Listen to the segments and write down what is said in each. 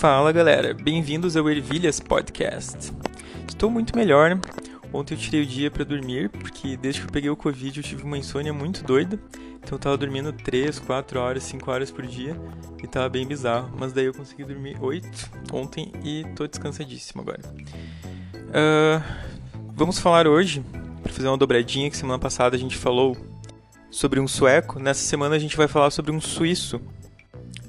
Fala galera, bem-vindos ao Ervilhas Podcast. Estou muito melhor. Ontem eu tirei o dia para dormir, porque desde que eu peguei o Covid eu tive uma insônia muito doida. Então eu tava dormindo 3, 4 horas, 5 horas por dia e tava bem bizarro. Mas daí eu consegui dormir 8 ontem e tô descansadíssimo agora. Uh, vamos falar hoje, para fazer uma dobradinha, que semana passada a gente falou sobre um sueco. Nessa semana a gente vai falar sobre um suíço,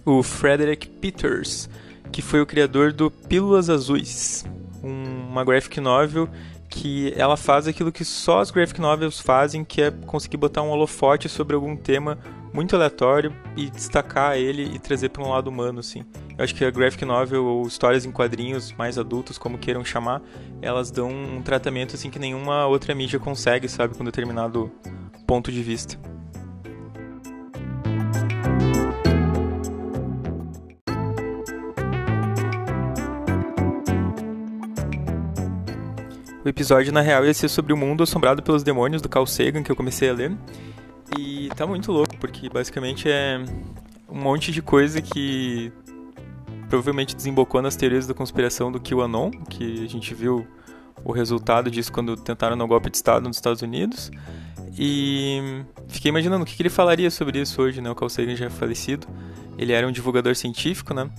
o Frederick Peters, que foi o criador do Pílulas Azuis, uma graphic novel que ela faz aquilo que só as graphic novels fazem, que é conseguir botar um holofote sobre algum tema muito aleatório e destacar ele e trazer para um lado humano, assim. Eu acho que a graphic novel ou histórias em quadrinhos mais adultos, como queiram chamar, elas dão um tratamento assim que nenhuma outra mídia consegue, sabe, com determinado ponto de vista. Episódio, na real, ia ser sobre o mundo assombrado pelos demônios do Carl Sagan, que eu comecei a ler. E tá muito louco, porque basicamente é um monte de coisa que provavelmente desembocou nas teorias da conspiração do QAnon, que a gente viu o resultado disso quando tentaram no golpe de Estado nos Estados Unidos. E fiquei imaginando o que, ele falaria sobre isso hoje, né? O Carl Sagan já é falecido. Ele era um divulgador científico, né?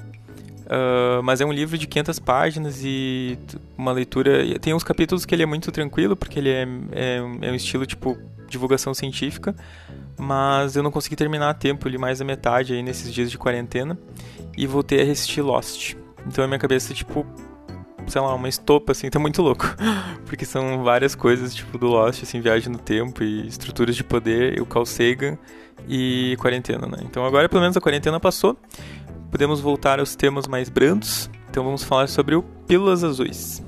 Uh, mas é um livro de 500 páginas e uma leitura. Tem uns capítulos que ele é muito tranquilo, porque ele é, é, é, um estilo tipo divulgação científica, mas eu não consegui terminar a tempo, li mais da metade aí nesses dias de quarentena e voltei a assistir Lost. Então a minha cabeça, tipo, sei lá, uma estopa, assim, tá muito louco. Porque são várias coisas, tipo, do Lost, assim, viagem no tempo e estruturas de poder, e o Carl Sagan e quarentena, né? Então agora, pelo menos, a quarentena passou podemos voltar aos temas mais brandos. Então vamos falar sobre o Pílulas Azuis.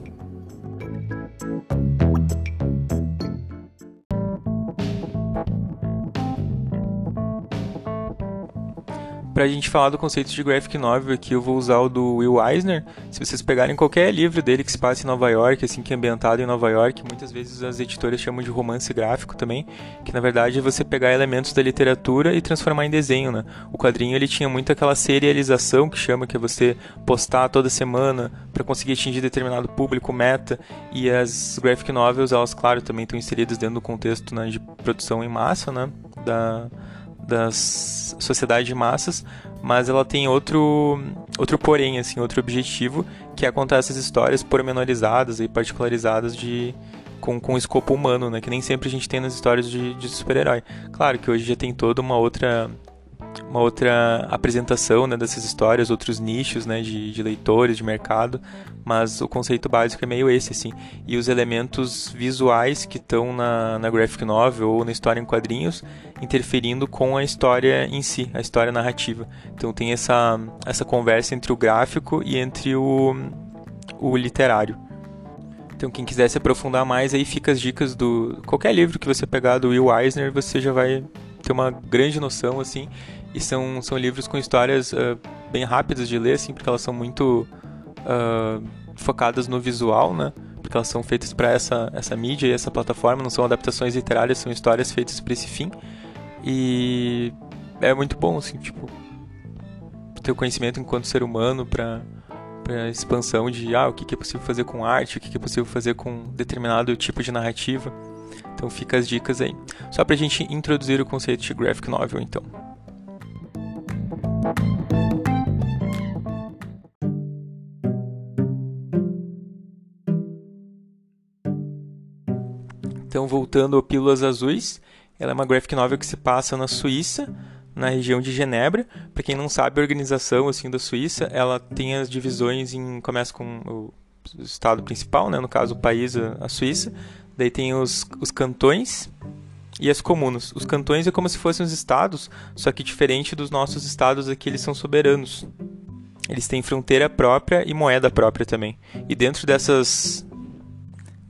Para a gente falar do conceito de graphic novel aqui, eu vou usar o do Will Eisner. Se vocês pegarem qualquer livro dele que se passe em Nova York, assim, que é ambientado em Nova York, muitas vezes as editoras chamam de romance gráfico também, que na verdade é você pegar elementos da literatura e transformar em desenho, né? O quadrinho ele tinha muito aquela serialização que chama que é você postar toda semana para conseguir atingir determinado público meta, e as graphic novels, elas claro, também estão inseridas dentro do contexto né, de produção em massa, né? Da das sociedades de massas, mas ela tem outro outro porém, assim, outro objetivo, que é contar essas histórias pormenorizadas e particularizadas de com, com escopo humano, né? Que nem sempre a gente tem nas histórias de, de super-herói. Claro que hoje já tem toda uma outra uma outra apresentação né, dessas histórias, outros nichos né, de, de, leitores, de mercado, mas o conceito básico é meio esse, assim. E os elementos visuais que estão na, na graphic novel ou na história em quadrinhos interferindo com a história em si, a história narrativa. Então tem essa, essa conversa entre o gráfico e entre o, o literário. Então quem quiser se aprofundar mais, aí fica as dicas do... Qualquer livro que você pegar do Will Eisner, você já vai ter uma grande noção, assim, e são, são livros com histórias uh, bem rápidas de ler, assim, porque elas são muito uh, focadas no visual, né? Porque elas são feitas para essa, essa mídia e essa plataforma, não são adaptações literárias, são histórias feitas para esse fim. E é muito bom, assim, tipo, ter o conhecimento enquanto ser humano para para expansão de ah, o que, é possível fazer com arte, o que, que é possível fazer com determinado tipo de narrativa. Então fica as dicas aí. Só para a gente introduzir o conceito de graphic novel, então. Então, voltando ao Pílulas Azuis, ela é uma graphic novel que se passa na Suíça, na região de Genebra. Para quem não sabe, a organização assim da Suíça, ela tem as divisões em começa com o estado principal, né, no caso o país, a Suíça. Daí tem os, os cantões, e as comunas. Os cantões é como se fossem os estados, só que diferente dos nossos estados aqui, eles são soberanos. Eles têm fronteira própria e moeda própria também. E dentro dessas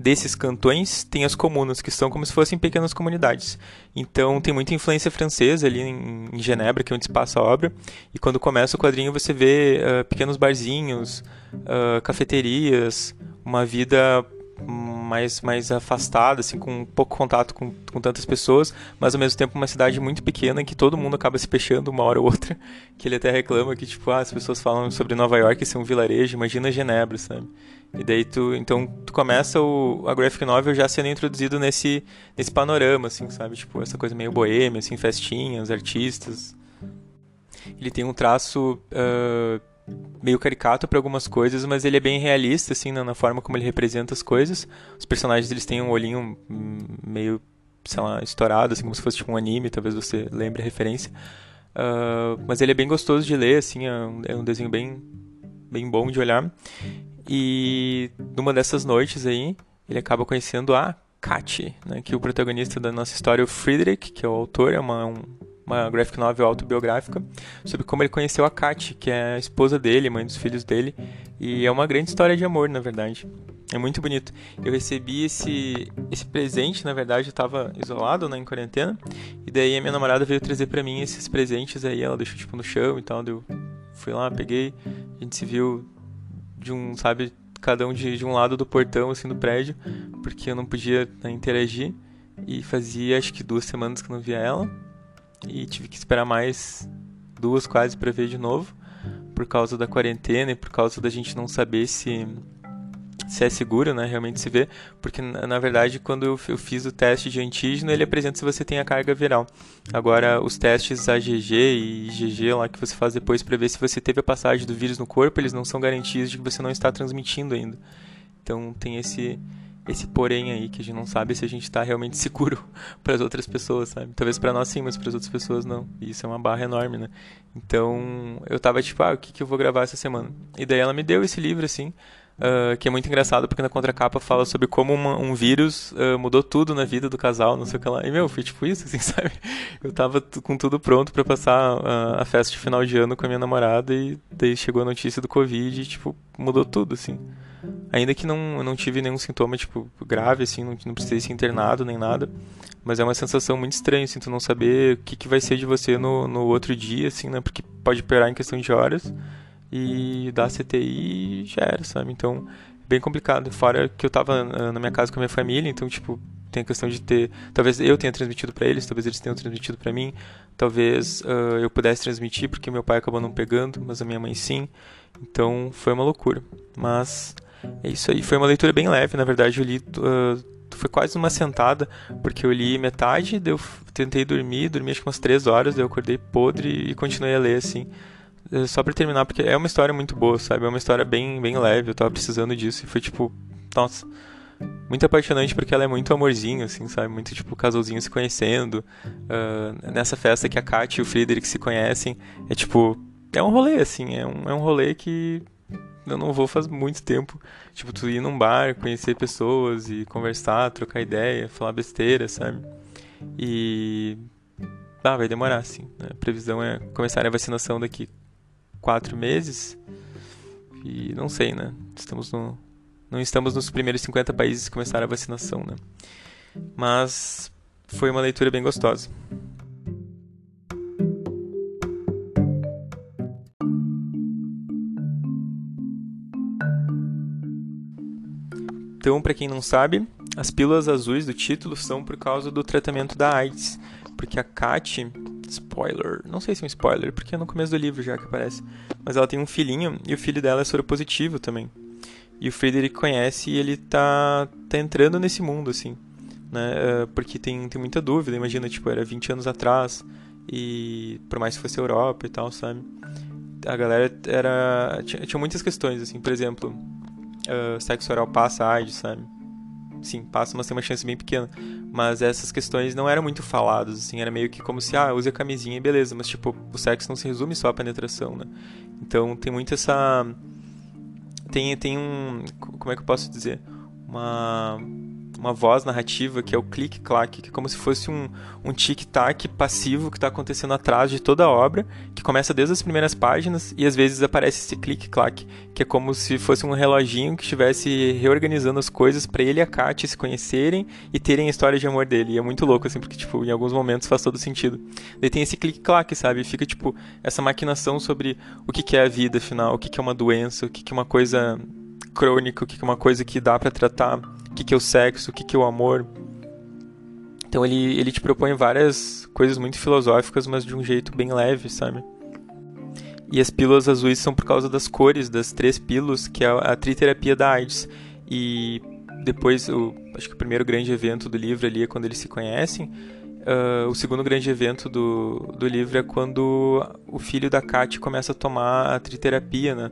desses cantões tem as comunas, que são como se fossem pequenas comunidades. Então tem muita influência francesa ali em, em Genebra, que é onde se passa a obra. E quando começa o quadrinho você vê uh, pequenos barzinhos, uh, cafeterias, uma vida mais, mais afastada, assim, com pouco contato com, com tantas pessoas, mas ao mesmo tempo uma cidade muito pequena em que todo mundo acaba se fechando uma hora ou outra, que ele até reclama que, tipo, ah, as pessoas falam sobre Nova York ser um vilarejo, imagina Genebra, sabe? E daí tu, então, tu começa o, a graphic novel já sendo introduzido nesse, nesse panorama, assim, sabe? Tipo, essa coisa meio boêmia, assim, festinhas, artistas. Ele tem um traço... Uh, meio caricato para algumas coisas, mas ele é bem realista, assim, na, na, forma como ele representa as coisas. Os personagens, eles têm um olhinho meio, sei lá, estourado, assim, como se fosse tipo um anime, talvez você lembre a referência. Uh, mas ele é bem gostoso de ler, assim, é um, é um, desenho bem, bem bom de olhar. E numa dessas noites aí, ele acaba conhecendo a Kat, né, que é o protagonista da nossa história, o Friedrich, que é o autor, é uma, um, uma graphic novel autobiográfica sobre como ele conheceu a Kat, que é a esposa dele, mãe dos filhos dele, e é uma grande história de amor, na verdade. É muito bonito. Eu recebi esse esse presente, na verdade, eu estava isolado, né, em quarentena, e daí a minha namorada veio trazer para mim esses presentes aí, ela deixou tipo no chão e tal, eu fui lá, peguei, a gente se viu de um, sabe, cada um de, de um lado do portão assim do prédio, porque eu não podia né, interagir. E fazia acho que duas semanas que não via ela e tive que esperar mais duas quase para ver de novo por causa da quarentena e por causa da gente não saber se se é seguro, né, realmente se vê, porque na verdade quando eu, eu fiz o teste de antígeno ele apresenta se você tem a carga viral. Agora os testes AGG e IgG lá que você faz depois para ver se você teve a passagem do vírus no corpo, eles não são garantias de que você não está transmitindo ainda. Então tem esse esse porém aí que a gente não sabe se a gente está realmente seguro para as outras pessoas, sabe? Talvez para nós sim, mas para as outras pessoas não. E isso é uma barra enorme, né? Então, eu tava tipo, ah, o que, que eu vou gravar essa semana? E daí ela me deu esse livro, assim, uh, que é muito engraçado porque na contracapa fala sobre como uma, um vírus uh, mudou tudo na vida do casal, não sei o que lá. E, meu, foi tipo isso, assim, sabe? Eu tava com tudo pronto para passar uh, a festa de final de ano com a minha namorada e daí chegou a notícia do Covid e, tipo, mudou tudo, assim. Ainda que não, não tive nenhum sintoma, tipo, grave, assim, não, não precisei ser internado nem nada. Mas é uma sensação muito estranha, assim, tu não saber o que, que vai ser de você no, no outro dia, assim, né? Porque pode piorar em questão de horas e dar CTI e já era, sabe? Então, bem complicado. Fora que eu tava ah, na minha casa com a minha família, então, tipo, tem a questão de ter. Talvez eu tenha transmitido para eles, talvez eles tenham transmitido para mim, talvez uh, eu pudesse transmitir, porque meu pai acabou não pegando, mas a minha mãe sim. Então, foi uma loucura. Mas é isso aí. Foi uma leitura bem leve, na verdade, eu li. Uh, foi quase uma sentada, porque eu li metade, eu tentei dormir, dormi acho que umas três horas, eu acordei podre e continuei a ler, assim. Eh, só pra terminar, porque é uma história muito boa, sabe? É uma história bem, bem leve, eu tava precisando disso e foi tipo, nossa, muito apaixonante porque ela é muito amorzinho, assim, sabe? Muito tipo casalzinho se conhecendo. Uh, nessa festa que a Kat e o Friedrich se conhecem, é tipo, é um rolê, assim, é um, é um rolê que eu não vou faz muito tempo. Tipo, tu ir num bar, conhecer pessoas e conversar, trocar ideia, falar besteira, sabe? E. Ah, vai demorar, sim. Né? A previsão é começar a vacinação daqui quatro meses. E não sei, né? Estamos no. Não estamos nos primeiros 50 países que começaram a vacinação, né? Mas foi uma leitura bem gostosa. Então, para quem não sabe, as pílulas azuis do título são por causa do tratamento da AIDS, porque a Kat, spoiler, não sei se é um spoiler, porque é no começo do livro já que aparece, mas ela tem um filhinho e o filho dela é soropositivo também. E o Frederick conhece e ele tá, tá entrando nesse mundo, assim, né, eh, porque tem, tem muita dúvida, imagina, tipo, era 20 anos atrás, e por mais que fosse Europa e tal, sabe, a galera era, tinha, tinha muitas questões, assim, por exemplo, uh, sexo oral passa AIDS, sabe? Sim, passa, mas tem uma chance bem pequena. Mas essas questões não eram muito faladas, assim, era meio que como se, ah, use a camisinha e beleza, mas tipo, o sexo não se resume só à penetração, né? Então tem muito essa. Tem, tem um. Como é que eu posso dizer? Uma uma voz narrativa que é o clique-clack, que é como se fosse um, um tic-tac passivo que está acontecendo atrás de toda a obra, que começa desde as primeiras páginas e às vezes aparece esse clique-clack, que é como se fosse um reloginho que estivesse reorganizando as coisas para ele e a Katia se conhecerem e terem a história de amor dele. E é muito louco, assim, porque, tipo, em alguns momentos faz todo sentido. Daí tem esse clique-clack, sabe? Fica, tipo, essa maquinação sobre o que é a vida, afinal, o que é uma doença, o que é uma coisa crônica, o que é uma coisa que dá para tratar, o que é o sexo, o que é o amor. Então ele, ele te propõe várias coisas muito filosóficas, mas de um jeito bem leve, sabe? E as pílulas azuis são por causa das cores das três pílulas, que é a triterapia da AIDS. E depois, o, acho que o primeiro grande evento do livro ali é quando eles se conhecem. Uh, o segundo grande evento do, do livro é quando o filho da Kat começa a tomar a triterapia, né?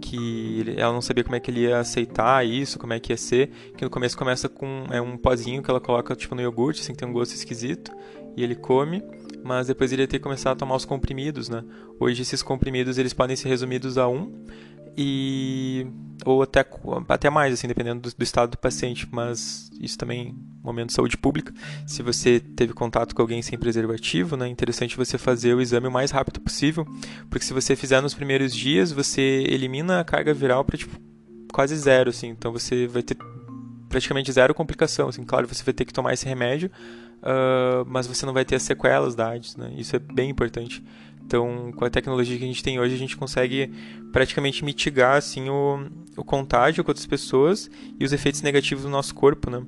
Que ela não sabia como é que ele ia aceitar isso, como é que ia ser. Que no começo começa com é um pozinho que ela coloca tipo no iogurte, assim, que tem um gosto esquisito. E ele come, mas depois ele ia ter que começar a tomar os comprimidos, né? Hoje esses comprimidos eles podem ser resumidos a um e ou até até mais assim dependendo do, do, estado do paciente mas isso também momento de saúde pública. Se você teve contato com alguém sem preservativo né é interessante você fazer o exame o mais rápido possível porque se você fizer nos primeiros dias você elimina a carga viral para tipo quase zero assim. Então você vai ter praticamente zero complicação assim. Claro você vai ter que tomar esse remédio uh, mas você não vai ter as sequelas da AIDS né. Isso é bem importante então, com a tecnologia que a gente tem hoje, a gente consegue praticamente mitigar assim o, o contágio com outras pessoas e os efeitos negativos no nosso corpo, né?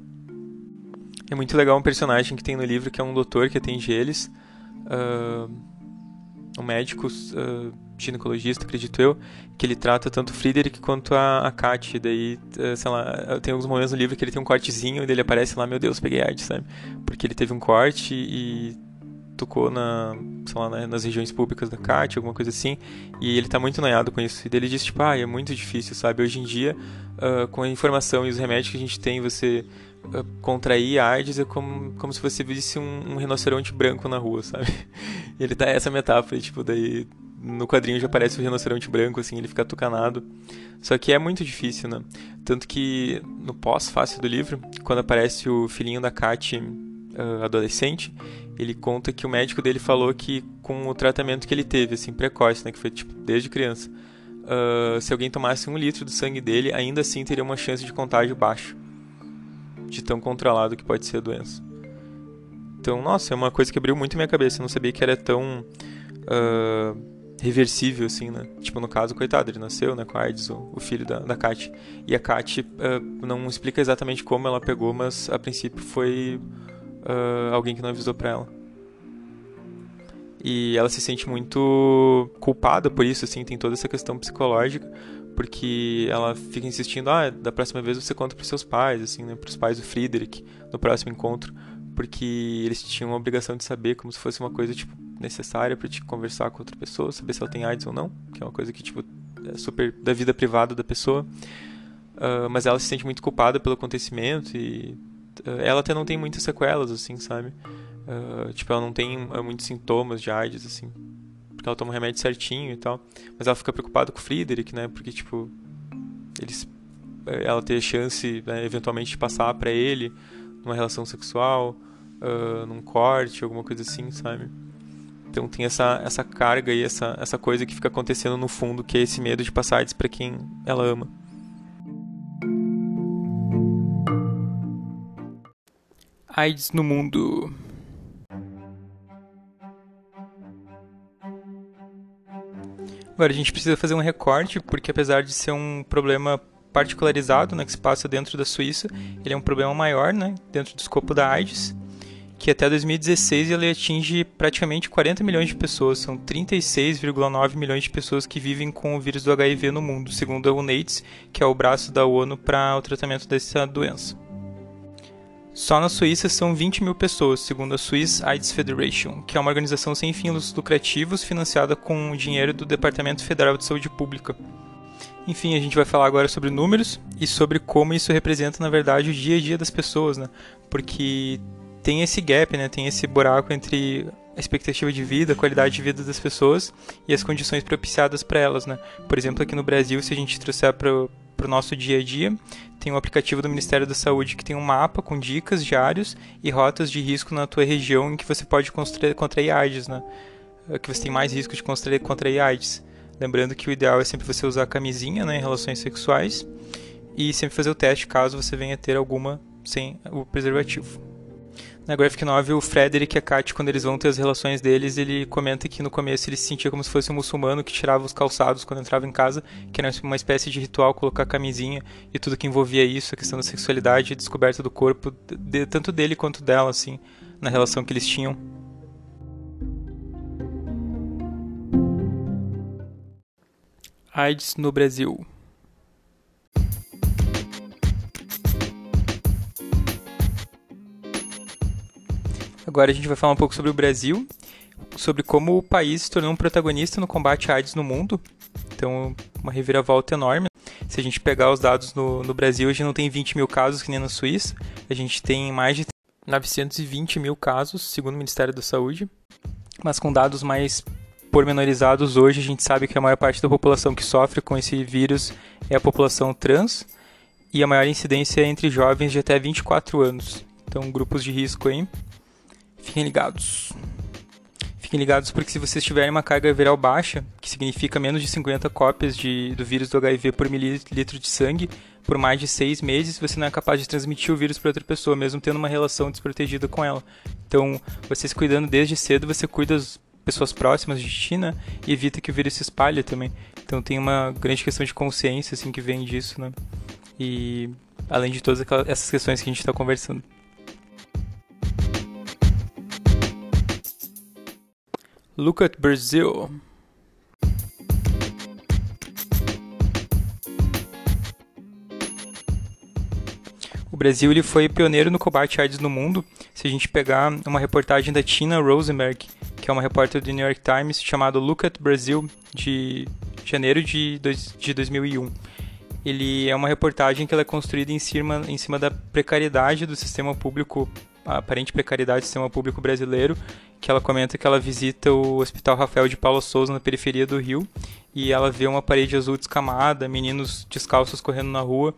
É muito legal um personagem que tem no livro que é um doutor que atende eles, uh, um médico uh, ginecologista, acredito eu, que ele trata tanto o Friedrich quanto a, a Kat. Daí, uh, sei lá, tem alguns momentos no livro que ele tem um cortezinho e ele aparece lá, meu Deus, peguei AIDS, sabe? Porque ele teve um corte e tocou na, sei lá, nas regiões públicas da CAT, alguma coisa assim, e ele tá muito noiado com isso. E ele disse, tipo, ah, é muito difícil, sabe? Hoje em dia, uh, com a informação e os remédios que a gente tem, você uh, contrair AIDS é como, como se você visse um, um rinoceronte branco na rua, sabe? E ele dá essa metáfora, tipo, daí no quadrinho já aparece o rinoceronte branco, assim, ele fica tucanado. Só que é muito difícil, né? Tanto que no pós-fácil do livro, quando aparece o filhinho da Kat uh, adolescente, ele conta que o médico dele falou que com o tratamento que ele teve, assim, precoce, né, que foi tipo desde criança, uh, se alguém tomasse um litro do sangue dele, ainda assim teria uma chance de contágio baixa, de tão controlado que pode ser a doença. Então, nossa, é uma coisa que abriu muito minha cabeça. Eu não sabia que era tão uh, reversível, assim, né? Tipo, no caso, coitado, ele nasceu, né, com a AIDS, o, o filho da, da Kat. E a Kat uh, não explica exatamente como ela pegou, mas a princípio foi uh, alguém que não avisou pra ela. E ela se sente muito culpada por isso, assim, tem toda essa questão psicológica, porque ela fica insistindo, ah, da próxima vez você conta pros seus pais, assim, né, pros pais do Friedrich, no próximo encontro, porque eles tinham a obrigação de saber como se fosse uma coisa, tipo, necessária para te conversar com outra pessoa, saber se ela tem AIDS ou não, que é uma coisa que, tipo, é super da vida privada da pessoa. Uh, mas ela se sente muito culpada pelo acontecimento e ela até não tem muitas sequelas, assim, sabe? Uh, tipo, ela não tem uh, muitos sintomas de AIDS, assim. Porque ela toma o remédio certinho e tal. Mas ela fica preocupada com o Friedrich, né? Porque, tipo, eles, eh, ela ter chance, né, eventualmente, de passar para ele numa relação sexual, uh, num corte, alguma coisa assim, sabe? Então tem essa, essa carga e essa, essa coisa que fica acontecendo no fundo, que é esse medo de passar AIDS para quem ela ama. AIDS no mundo. Agora a gente precisa fazer um recorte, porque apesar de ser um problema particularizado, né, que se passa dentro da Suíça, ele é um problema maior, né, dentro do escopo da AIDS, que até 2016 ele atinge praticamente 40 milhões de pessoas, são 36,9 milhões de pessoas que vivem com o vírus do HIV no mundo, segundo a UNAIDS, que é o braço da ONU para o tratamento dessa doença. Só na Suíça são 20 mil pessoas, segundo a Swiss AIDS Federation, que é uma organização sem fins lucrativos financiada com dinheiro do Departamento Federal de Saúde Pública. Enfim, a gente vai falar agora sobre números e sobre como isso representa, na verdade, o dia a dia das pessoas, né? Porque tem esse gap, né? Tem esse buraco entre a expectativa de vida, a qualidade de vida das pessoas e as condições propiciadas para elas, né? Por exemplo, aqui no Brasil, se a gente trouxer para para o nosso dia a dia. Tem um aplicativo do Ministério da Saúde que tem um mapa com dicas diários e rotas de risco na tua região em que você pode contrair AIDS, né? É que você tem mais risco de contrair, contrair AIDS. Lembrando que o ideal é sempre você usar camisinha né, em relações sexuais e sempre fazer o teste caso você venha ter alguma sem o preservativo. Na graphic novel, o Frederick e a Kat, quando eles vão ter as relações deles, ele comenta que no começo ele se sentia como se fosse um muçulmano que tirava os calçados quando entrava em casa, que era uma espécie de ritual colocar camisinha e tudo que envolvia isso, a questão da sexualidade, a descoberta do corpo, de, tanto dele quanto dela, assim, na relação que eles tinham. AIDS no Brasil. Agora a gente vai falar um pouco sobre o Brasil, sobre como o país se tornou um protagonista no combate à AIDS no mundo. Então, uma reviravolta enorme. Se a gente pegar os dados no, no Brasil, a gente não tem 20 mil casos que nem na Suíça, a gente tem mais de 920 mil casos, segundo o Ministério da Saúde. Mas com dados mais pormenorizados hoje, a gente sabe que a maior parte da população que sofre com esse vírus é a população trans e a maior incidência é entre jovens de até 24 anos. Então, grupos de risco aí. Fiquem ligados. Fiquem ligados porque se vocês tiverem uma carga viral baixa, que significa menos de 50 cópias de, do vírus do HIV por mililitro de sangue, por mais de seis meses, você não é capaz de transmitir o vírus para outra pessoa, mesmo tendo uma relação desprotegida com ela. Então, vocês cuidando desde cedo, você cuida das pessoas próximas de ti, né? E evita que o vírus se espalhe também. Então, tem uma grande questão de consciência, assim, que vem disso, né? E, além de todas essas questões que a gente está conversando. Look at Brazil. O Brasil ele foi pioneiro no combate à AIDS no mundo. Se a gente pegar uma reportagem da Tina Rosenberg, que é uma repórter do New York Times, chamado Look at Brazil, de janeiro de, dois, de 2001. Ele é uma reportagem que ela é construída em cima, em cima da precariedade do sistema público a aparente precariedade do sistema público brasileiro, que ela comenta que ela visita o Hospital Rafael de Paulo Souza na periferia do Rio e ela vê uma parede azul descamada, meninos descalços correndo na rua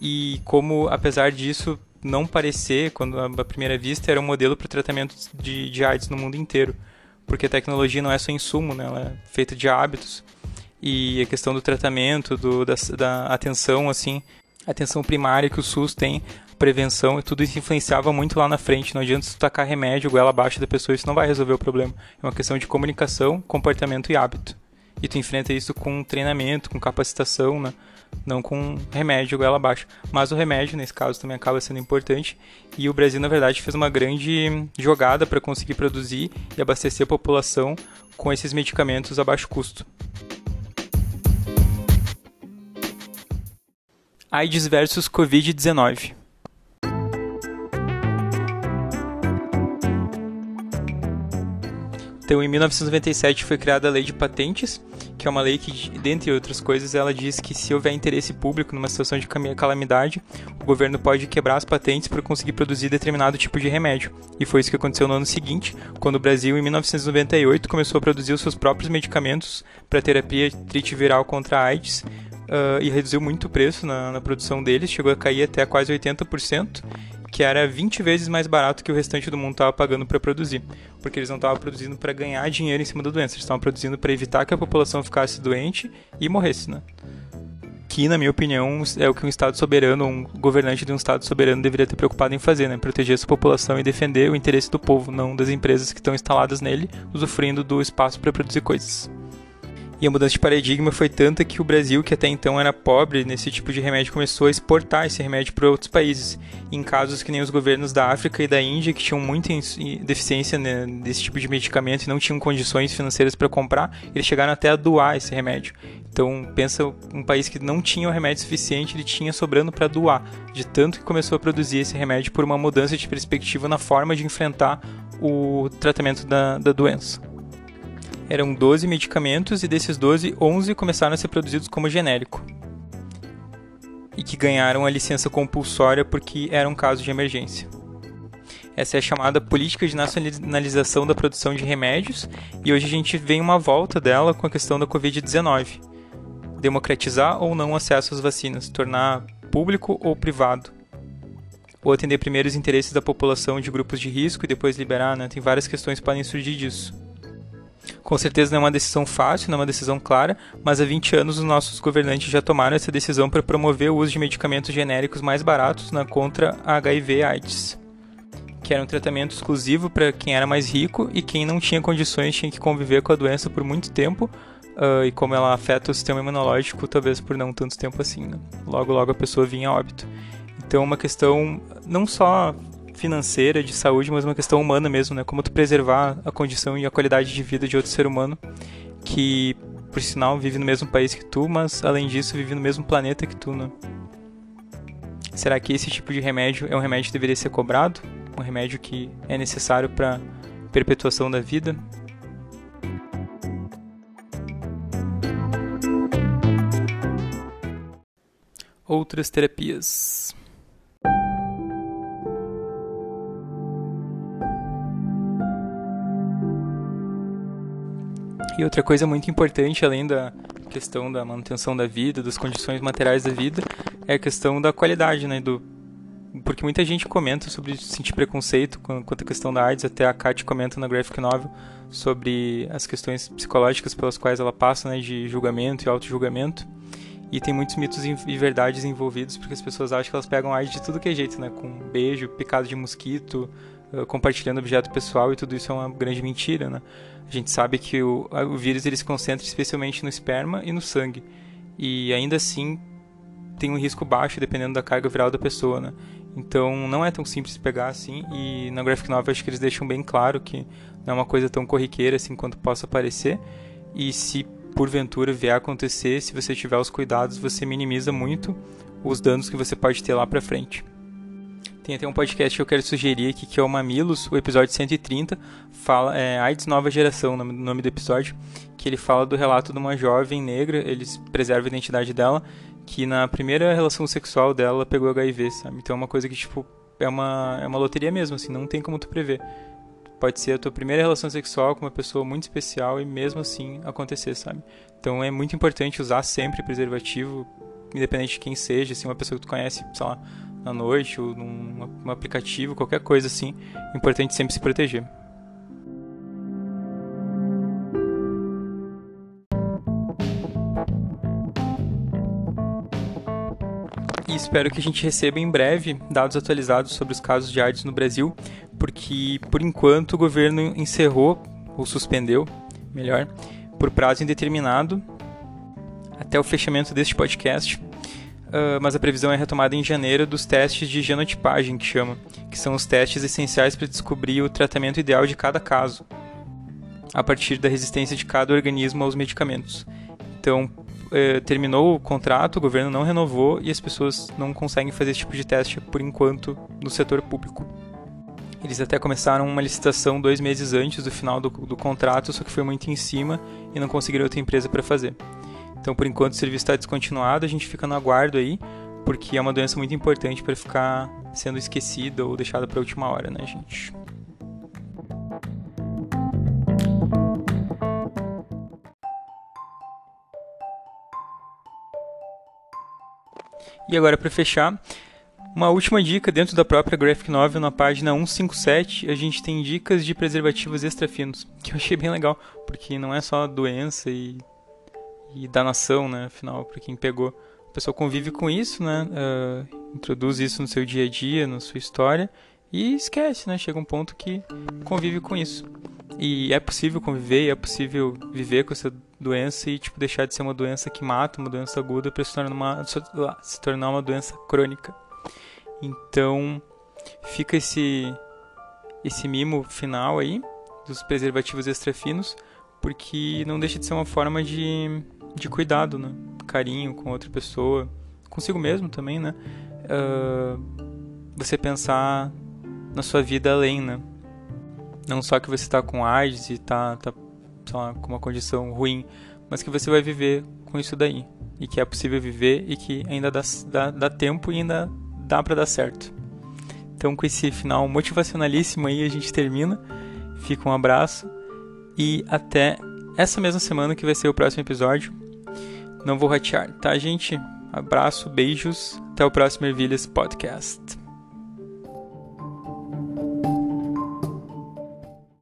e como apesar disso não parecer, quando à primeira vista, era um modelo para tratamento de, de AIDS no mundo inteiro, porque a tecnologia não é só insumo, né? ela é feita de hábitos e a questão do tratamento, do, da, da atenção assim, atenção primária que o SUS tem prevenção e tudo isso influenciava muito lá na frente. Não adianta você tacar remédio goela abaixo da pessoa, isso não vai resolver o problema. É uma questão de comunicação, comportamento e hábito. E tu enfrenta isso com treinamento, com capacitação, né? não com remédio goela abaixo. Mas o remédio, nesse caso, também acaba sendo importante. E o Brasil, na verdade, fez uma grande jogada para conseguir produzir e abastecer a população com esses medicamentos a baixo custo. AIDS versus Covid-19. Então, em 1997 foi criada a Lei de Patentes, que é uma lei que, dentre outras coisas, ela diz que se houver interesse público numa situação de calamidade, o governo pode quebrar as patentes para conseguir produzir determinado tipo de remédio. E foi isso que aconteceu no ano seguinte, quando o Brasil, em 1998, começou a produzir os seus próprios medicamentos para terapia tritiviral contra a AIDS, Uh, e reduziu muito o preço na, na, produção deles, chegou a cair até quase 80% que era 20 vezes mais barato que o restante do mundo estava pagando para produzir, porque eles não estavam produzindo para ganhar dinheiro em cima da doença, eles estavam produzindo para evitar que a população ficasse doente e morresse, né? Que, na minha opinião, é o que um Estado soberano, um governante de um Estado soberano deveria ter preocupado em fazer, né? Proteger sua população e defender o interesse do povo, não das empresas que estão instaladas nele, usufruindo do espaço para produzir coisas. E a mudança de paradigma foi tanta que o Brasil, que até então era pobre nesse tipo de remédio, começou a exportar esse remédio para outros países. Em casos que nem os governos da África e da Índia, que tinham muita deficiência né, desse tipo de medicamento e não tinham condições financeiras para comprar, eles chegaram até a doar esse remédio. Então, pensa um país que não tinha o remédio suficiente, ele tinha sobrando para doar, de tanto que começou a produzir esse remédio por uma mudança de perspectiva na forma de enfrentar o tratamento da, da doença eram 12 medicamentos e desses 12, 11 começaram a ser produzidos como genérico. E que ganharam a licença compulsória porque era um caso de emergência. Essa é a chamada política de nacionalização da produção de remédios, e hoje a gente vê uma volta dela com a questão da Covid-19. Democratizar ou não o acesso às vacinas, tornar público ou privado. Ou atender primeiro os interesses da população de grupos de risco e depois liberar, né? Tem várias questões que podem surgir disso. Com certeza não é uma decisão fácil, não é uma decisão clara, mas há 20 anos os nossos governantes já tomaram essa decisão para promover o uso de medicamentos genéricos mais baratos na contra HIV AIDS, que era um tratamento exclusivo para quem era mais rico e quem não tinha condições tinha que conviver com a doença por muito tempo. Uh, e como ela afeta o sistema imunológico, talvez por não tanto tempo assim. Né? Logo, logo a pessoa vinha a óbito. Então, uma questão não só financeira, de saúde, mas uma questão humana mesmo, né? Como tu preservar a condição e a qualidade de vida de outro ser humano que, por sinal, vive no mesmo país que tu, mas além disso vive no mesmo planeta que tu, né? Será que esse tipo de remédio é um remédio que deveria ser cobrado? Um remédio que é necessário para perpetuação da vida? Outras terapias. E outra coisa muito importante, além da questão da manutenção da vida, das condições materiais da vida, é a questão da qualidade, né? Do, porque muita gente comenta sobre sentir preconceito quanto à questão da AIDS, até a Kat comenta na graphic novel sobre as questões psicológicas pelas quais ela passa, né, de julgamento e auto-julgamento. E tem muitos mitos e verdades envolvidos, porque as pessoas acham que elas pegam AIDS de tudo que é jeito, né, com beijo, picado de mosquito, compartilhando objeto pessoal e tudo isso é uma grande mentira, né? A gente sabe que o, o vírus ele se concentra especialmente no esperma e no sangue. E ainda assim tem um risco baixo dependendo da carga viral da pessoa, né? Então não é tão simples pegar assim. E na Graphic Novel acho que eles deixam bem claro que não é uma coisa tão corriqueira assim quanto possa parecer. E se porventura vier a acontecer, se você tiver os cuidados, você minimiza muito os danos que você pode ter lá pra frente. Tem até um podcast que eu quero sugerir aqui, que é o Mamilos, o episódio 130, fala, é, AIDS Nova Geração, o nome do episódio, que ele fala do relato de uma jovem negra, eles preservam a identidade dela, que na primeira relação sexual dela pegou HIV, sabe? Então é uma coisa que, tipo, é uma, é uma loteria mesmo, assim, não tem como tu prever. Pode ser a tua primeira relação sexual com uma pessoa muito especial e mesmo assim acontecer, sabe? Então é muito importante usar sempre preservativo, independente de quem seja, assim, uma pessoa que tu conhece, sei lá, na noite ou num, num aplicativo, qualquer coisa assim. Importante sempre se proteger. E espero que a gente receba em breve dados atualizados sobre os casos de AIDS no Brasil, porque por enquanto o governo encerrou ou suspendeu, melhor, por prazo indeterminado até o fechamento deste podcast Uh, mas a previsão é retomada em janeiro dos testes de genotipagem, que chama, que são os testes essenciais para descobrir o tratamento ideal de cada caso, a partir da resistência de cada organismo aos medicamentos. Então, uh, terminou o contrato, o governo não renovou e as pessoas não conseguem fazer esse tipo de teste por enquanto no setor público. Eles até começaram uma licitação dois meses antes do final do, do contrato, só que foi muito em cima e não conseguiram outra empresa para fazer. Então, por enquanto, o serviço está descontinuado, a gente fica no aguardo aí, porque é uma doença muito importante para ficar sendo esquecida ou deixada para a última hora, né, gente? E agora, para fechar, uma última dica dentro da própria Graphic Novel, na página 157, a gente tem dicas de preservativos extra finos, que eu achei bem legal, porque não é só doença e e da nação, né? Afinal, para quem pegou, a pessoa convive com isso, né? Uh, introduz isso no seu dia a dia, na sua história e esquece, né? Chega um ponto que convive com isso. E é possível conviver, é possível viver com essa doença e tipo deixar de ser uma doença que mata, uma doença aguda para se tornar uma se tornar uma doença crônica. Então, fica esse esse mimo final aí dos preservativos extra finos, porque não deixa de ser uma forma de de cuidado, né? Carinho com outra pessoa, consigo mesmo também, né? Uh, você pensar na sua vida além, né? Não só que você está com AIDS e está tá, lá, com uma condição ruim, mas que você vai viver com isso daí. E que é possível viver e que ainda dá, dá, dá tempo e ainda dá para dar certo. Então, com esse final motivacionalíssimo aí, a gente termina. Fica um abraço e até essa mesma semana que vai ser o próximo episódio. Não vou ratear, tá, gente? Abraço, beijos, até o próximo Ervilhas Podcast.